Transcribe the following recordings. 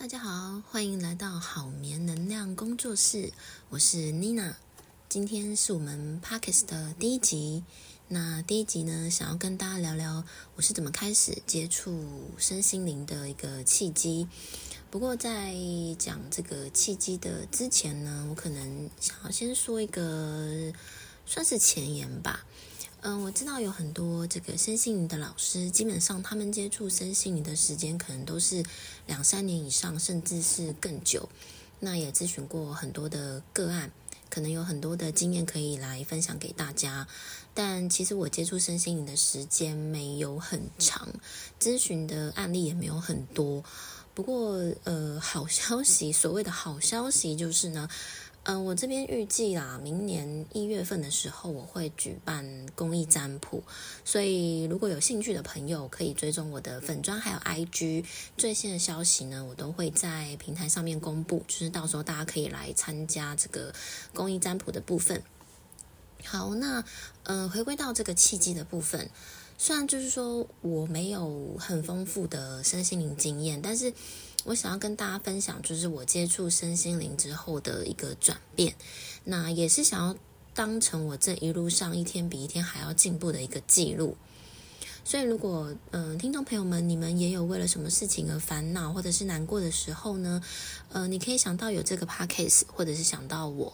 大家好，欢迎来到好眠能量工作室，我是妮娜。今天是我们 Pockets 的第一集。那第一集呢，想要跟大家聊聊我是怎么开始接触身心灵的一个契机。不过在讲这个契机的之前呢，我可能想要先说一个算是前言吧。嗯，我知道有很多这个身心灵的老师，基本上他们接触身心灵的时间可能都是两三年以上，甚至是更久。那也咨询过很多的个案，可能有很多的经验可以来分享给大家。但其实我接触身心灵的时间没有很长，咨询的案例也没有很多。不过，呃，好消息，所谓的好消息就是呢。嗯，我这边预计啦，明年一月份的时候我会举办公益占卜，所以如果有兴趣的朋友可以追踪我的粉砖还有 IG 最新的消息呢，我都会在平台上面公布，就是到时候大家可以来参加这个公益占卜的部分。好，那嗯，回归到这个契机的部分，虽然就是说我没有很丰富的身心灵经验，但是。我想要跟大家分享，就是我接触身心灵之后的一个转变，那也是想要当成我这一路上一天比一天还要进步的一个记录。所以，如果嗯，听众朋友们，你们也有为了什么事情而烦恼或者是难过的时候呢？呃，你可以想到有这个 podcast，或者是想到我，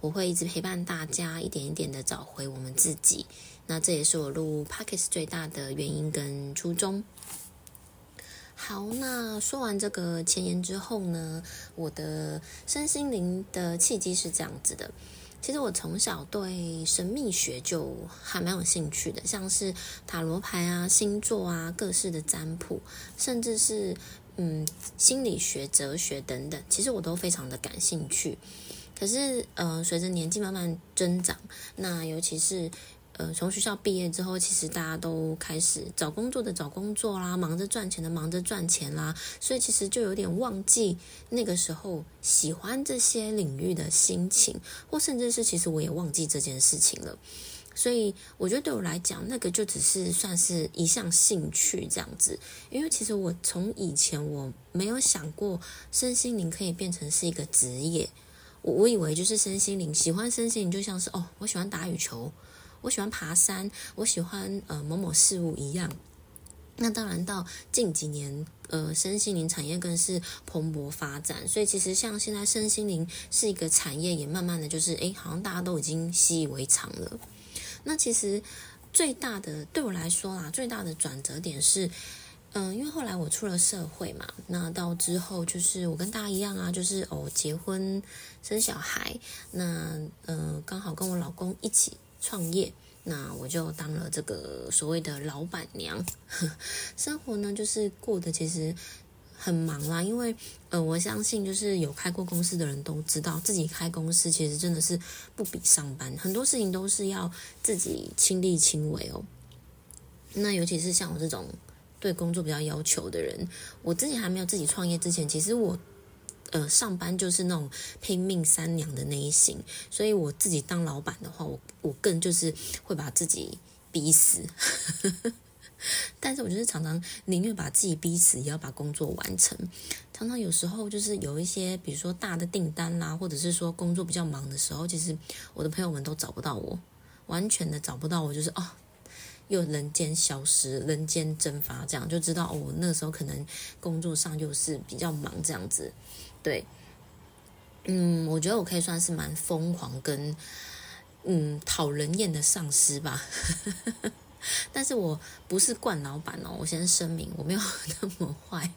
我会一直陪伴大家，一点一点的找回我们自己。那这也是我录 podcast 最大的原因跟初衷。好，那说完这个前言之后呢，我的身心灵的契机是这样子的。其实我从小对神秘学就还蛮有兴趣的，像是塔罗牌啊、星座啊、各式的占卜，甚至是嗯心理学、哲学等等，其实我都非常的感兴趣。可是，呃，随着年纪慢慢增长，那尤其是。呃，从学校毕业之后，其实大家都开始找工作的找工作啦，忙着赚钱的忙着赚钱啦，所以其实就有点忘记那个时候喜欢这些领域的心情，或甚至是其实我也忘记这件事情了。所以我觉得对我来讲，那个就只是算是一项兴趣这样子，因为其实我从以前我没有想过身心灵可以变成是一个职业，我我以为就是身心灵，喜欢身心灵就像是哦，我喜欢打羽球。我喜欢爬山，我喜欢呃某某事物一样。那当然到近几年，呃，身心灵产业更是蓬勃发展，所以其实像现在身心灵是一个产业，也慢慢的就是诶，好像大家都已经习以为常了。那其实最大的对我来说啊，最大的转折点是，嗯，因为后来我出了社会嘛，那到之后就是我跟大家一样啊，就是哦结婚生小孩，那嗯刚好跟我老公一起。创业，那我就当了这个所谓的老板娘。生活呢，就是过得其实很忙啦，因为呃，我相信就是有开过公司的人都知道，自己开公司其实真的是不比上班，很多事情都是要自己亲力亲为哦。那尤其是像我这种对工作比较要求的人，我自己还没有自己创业之前，其实我。呃，上班就是那种拼命三娘的那一型，所以我自己当老板的话，我我更就是会把自己逼死。但是我就是常常宁愿把自己逼死，也要把工作完成。常常有时候就是有一些，比如说大的订单啦，或者是说工作比较忙的时候，其实我的朋友们都找不到我，完全的找不到我，就是哦，又人间消失，人间蒸发，这样就知道哦，我那时候可能工作上就是比较忙这样子。对，嗯，我觉得我可以算是蛮疯狂跟嗯讨人厌的上司吧，但是我不是惯老板哦，我先声明我没有 那么坏。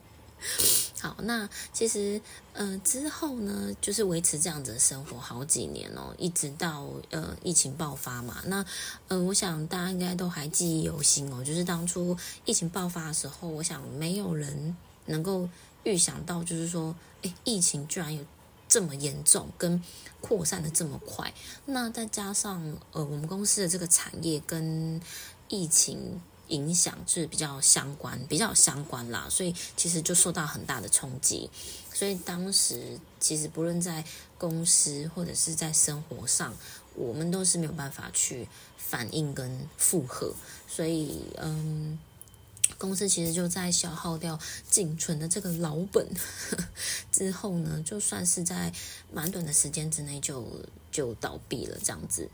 好，那其实嗯之后呢，就是维持这样子的生活好几年哦，一直到呃疫情爆发嘛。那嗯，我想大家应该都还记忆犹新哦，就是当初疫情爆发的时候，我想没有人能够。预想到就是说，疫情居然有这么严重，跟扩散的这么快，那再加上呃，我们公司的这个产业跟疫情影响是比较相关，比较相关啦，所以其实就受到很大的冲击。所以当时其实不论在公司或者是在生活上，我们都是没有办法去反应跟负荷，所以嗯。公司其实就在消耗掉仅存的这个老本之后呢，就算是在蛮短的时间之内就就倒闭了这样子。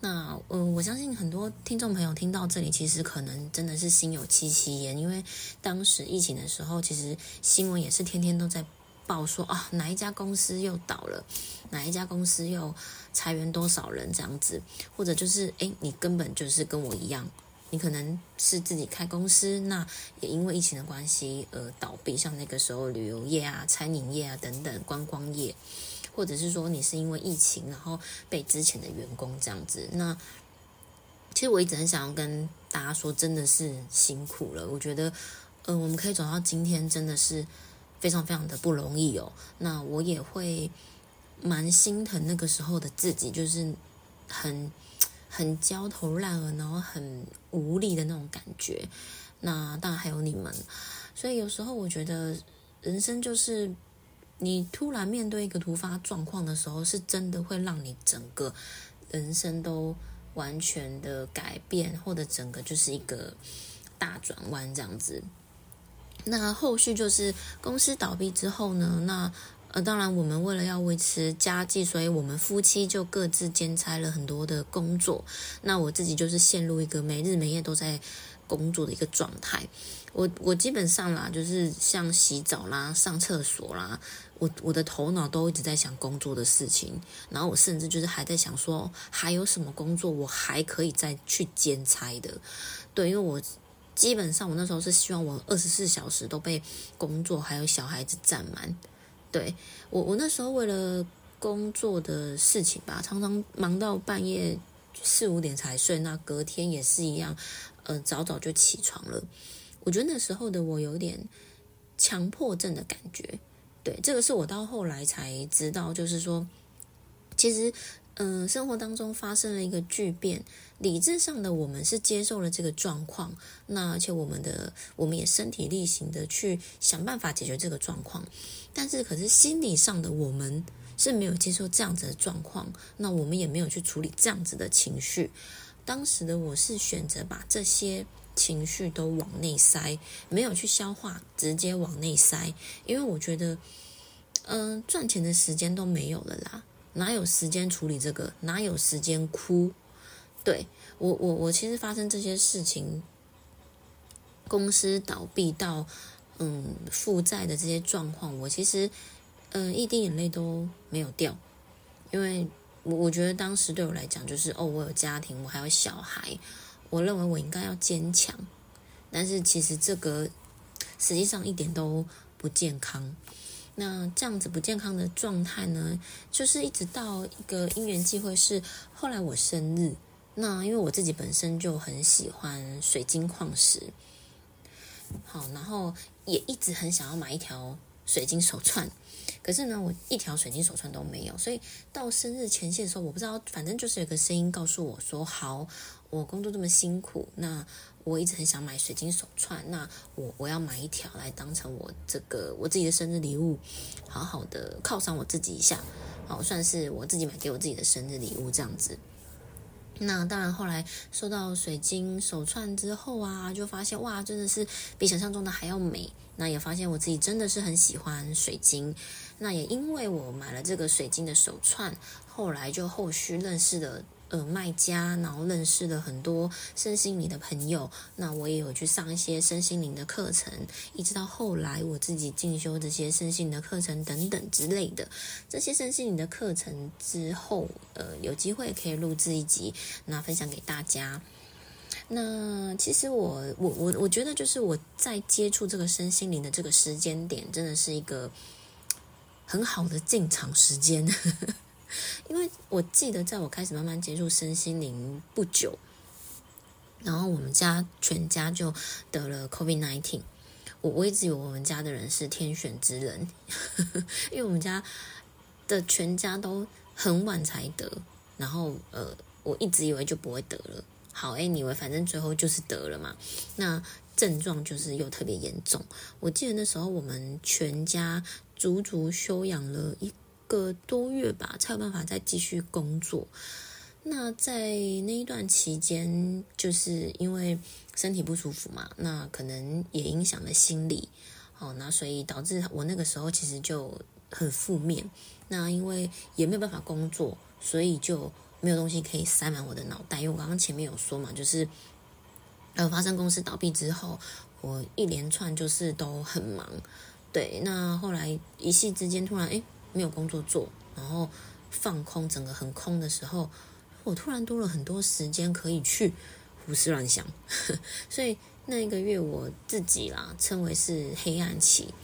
那嗯，我相信很多听众朋友听到这里，其实可能真的是心有戚戚焉，因为当时疫情的时候，其实新闻也是天天都在报说啊，哪一家公司又倒了，哪一家公司又裁员多少人这样子，或者就是诶，你根本就是跟我一样。你可能是自己开公司，那也因为疫情的关系而倒闭，像那个时候旅游业啊、餐饮业啊等等观光业，或者是说你是因为疫情然后被之前的员工这样子。那其实我一直很想要跟大家说，真的是辛苦了。我觉得，嗯，我们可以走到今天，真的是非常非常的不容易哦。那我也会蛮心疼那个时候的自己，就是很。很焦头烂额，然后很无力的那种感觉。那当然还有你们，所以有时候我觉得人生就是你突然面对一个突发状况的时候，是真的会让你整个人生都完全的改变，或者整个就是一个大转弯这样子。那后续就是公司倒闭之后呢，那。呃，当然，我们为了要维持家计，所以我们夫妻就各自兼差了很多的工作。那我自己就是陷入一个没日没夜都在工作的一个状态。我我基本上啦，就是像洗澡啦、上厕所啦，我我的头脑都一直在想工作的事情。然后我甚至就是还在想说，还有什么工作我还可以再去兼差的？对，因为我基本上我那时候是希望我二十四小时都被工作还有小孩子占满。对我，我那时候为了工作的事情吧，常常忙到半夜四五点才睡，那隔天也是一样，呃，早早就起床了。我觉得那时候的我有点强迫症的感觉。对，这个是我到后来才知道，就是说，其实。嗯，生活当中发生了一个巨变，理智上的我们是接受了这个状况，那而且我们的我们也身体力行的去想办法解决这个状况，但是可是心理上的我们是没有接受这样子的状况，那我们也没有去处理这样子的情绪。当时的我是选择把这些情绪都往内塞，没有去消化，直接往内塞，因为我觉得，嗯，赚钱的时间都没有了啦。哪有时间处理这个？哪有时间哭？对我，我，我其实发生这些事情，公司倒闭到嗯负债的这些状况，我其实嗯一滴眼泪都没有掉，因为我我觉得当时对我来讲就是哦，我有家庭，我还有小孩，我认为我应该要坚强，但是其实这个实际上一点都不健康。那这样子不健康的状态呢，就是一直到一个因缘际会，是后来我生日。那因为我自己本身就很喜欢水晶矿石，好，然后也一直很想要买一条水晶手串。可是呢，我一条水晶手串都没有，所以到生日前夕的时候，我不知道，反正就是有个声音告诉我说：“好，我工作这么辛苦，那我一直很想买水晶手串，那我我要买一条来当成我这个我自己的生日礼物，好好的犒赏我自己一下，好算是我自己买给我自己的生日礼物这样子。那当然，后来收到水晶手串之后啊，就发现哇，真的是比想象中的还要美。那也发现我自己真的是很喜欢水晶。那也因为我买了这个水晶的手串，后来就后续认识了呃卖家，然后认识了很多身心灵的朋友。那我也有去上一些身心灵的课程，一直到后来我自己进修这些身心灵的课程等等之类的。这些身心灵的课程之后，呃，有机会可以录制一集，那分享给大家。那其实我我我我觉得就是我在接触这个身心灵的这个时间点，真的是一个。很好的进场时间，因为我记得在我开始慢慢接触身心灵不久，然后我们家全家就得了 COVID nineteen。我我一直以为我们家的人是天选之人，因为我们家的全家都很晚才得，然后呃，我一直以为就不会得了。好，哎，你以为反正最后就是得了嘛？那症状就是又特别严重。我记得那时候我们全家。足足休养了一个多月吧，才有办法再继续工作。那在那一段期间，就是因为身体不舒服嘛，那可能也影响了心理，哦，那所以导致我那个时候其实就很负面。那因为也没有办法工作，所以就没有东西可以塞满我的脑袋。因为我刚刚前面有说嘛，就是呃发生公司倒闭之后，我一连串就是都很忙。对，那后来一夕之间突然哎没有工作做，然后放空，整个很空的时候，我突然多了很多时间可以去胡思乱想，所以那一个月我自己啦称为是黑暗期。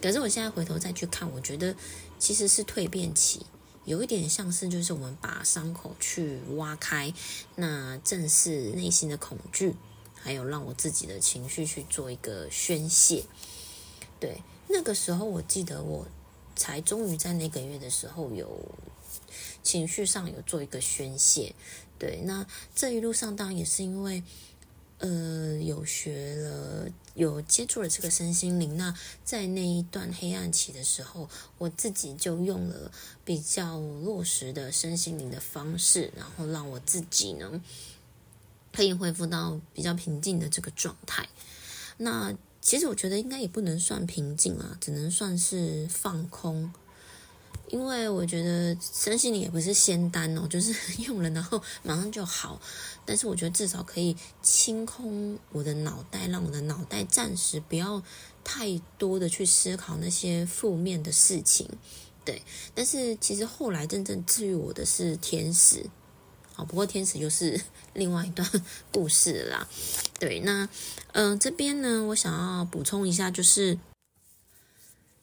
可是我现在回头再去看，我觉得其实是蜕变期，有一点像是就是我们把伤口去挖开，那正是内心的恐惧，还有让我自己的情绪去做一个宣泄，对。那个时候，我记得我才终于在那个月的时候有情绪上有做一个宣泄。对，那这一路上当然也是因为呃有学了有接触了这个身心灵。那在那一段黑暗期的时候，我自己就用了比较落实的身心灵的方式，然后让我自己呢可以恢复到比较平静的这个状态。那。其实我觉得应该也不能算平静啊，只能算是放空。因为我觉得身心灵也不是仙丹哦，就是 用了然后马上就好。但是我觉得至少可以清空我的脑袋，让我的脑袋暂时不要太多的去思考那些负面的事情。对，但是其实后来真正治愈我的是天使。好，不过天使就是 另外一段故事啦。对，那嗯，这边呢，我想要补充一下，就是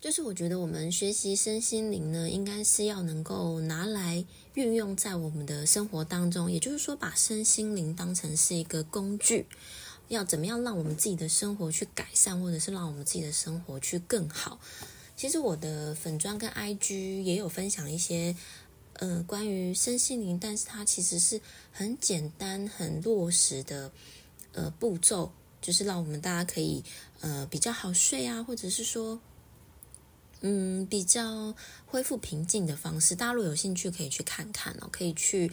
就是我觉得我们学习身心灵呢，应该是要能够拿来运用在我们的生活当中，也就是说，把身心灵当成是一个工具，要怎么样让我们自己的生活去改善，或者是让我们自己的生活去更好。其实我的粉砖跟 IG 也有分享一些。呃，关于身心灵，但是它其实是很简单、很落实的呃步骤，就是让我们大家可以呃比较好睡啊，或者是说嗯比较恢复平静的方式。大家如果有兴趣，可以去看看哦，可以去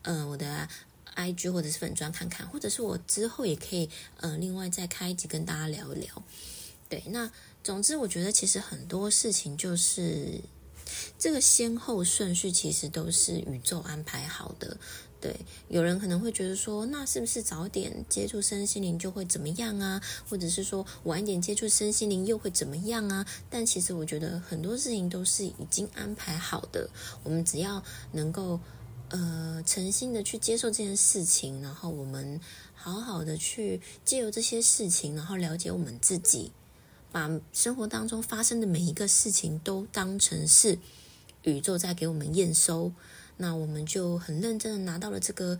呃我的 IG 或者是粉砖看看，或者是我之后也可以呃另外再开一集跟大家聊一聊。对，那总之我觉得其实很多事情就是。这个先后顺序其实都是宇宙安排好的。对，有人可能会觉得说，那是不是早点接触身心灵就会怎么样啊？或者是说晚一点接触身心灵又会怎么样啊？但其实我觉得很多事情都是已经安排好的，我们只要能够呃诚心的去接受这件事情，然后我们好好的去借由这些事情，然后了解我们自己。把生活当中发生的每一个事情都当成是宇宙在给我们验收，那我们就很认真的拿到了这个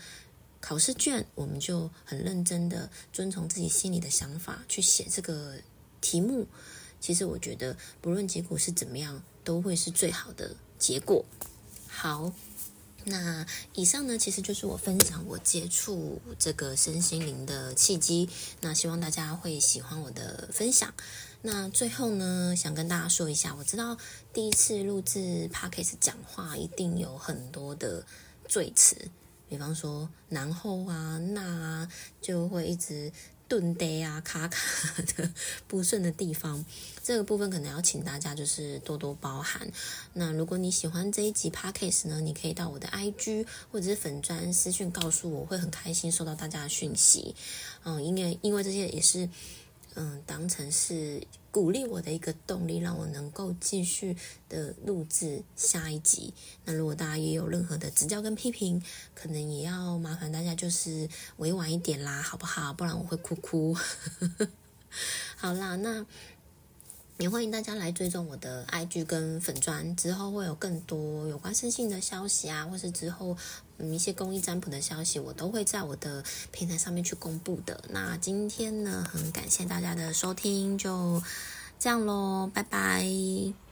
考试卷，我们就很认真的遵从自己心里的想法去写这个题目。其实我觉得，不论结果是怎么样，都会是最好的结果。好。那以上呢，其实就是我分享我接触这个身心灵的契机。那希望大家会喜欢我的分享。那最后呢，想跟大家说一下，我知道第一次录制 podcast 讲话一定有很多的赘词，比方说然后啊、那啊，就会一直。顿呆啊，卡卡的不顺的地方，这个部分可能要请大家就是多多包涵。那如果你喜欢这一集 podcast 呢，你可以到我的 IG 或者是粉专私讯告诉我，会很开心收到大家的讯息。嗯，因为因为这些也是。嗯，当成是鼓励我的一个动力，让我能够继续的录制下一集。那如果大家也有任何的指教跟批评，可能也要麻烦大家就是委婉一点啦，好不好？不然我会哭哭。好啦，那。也欢迎大家来追踪我的 IG 跟粉砖，之后会有更多有关生性的消息啊，或是之后嗯一些公益占卜的消息，我都会在我的平台上面去公布的。那今天呢，很感谢大家的收听，就这样喽，拜拜。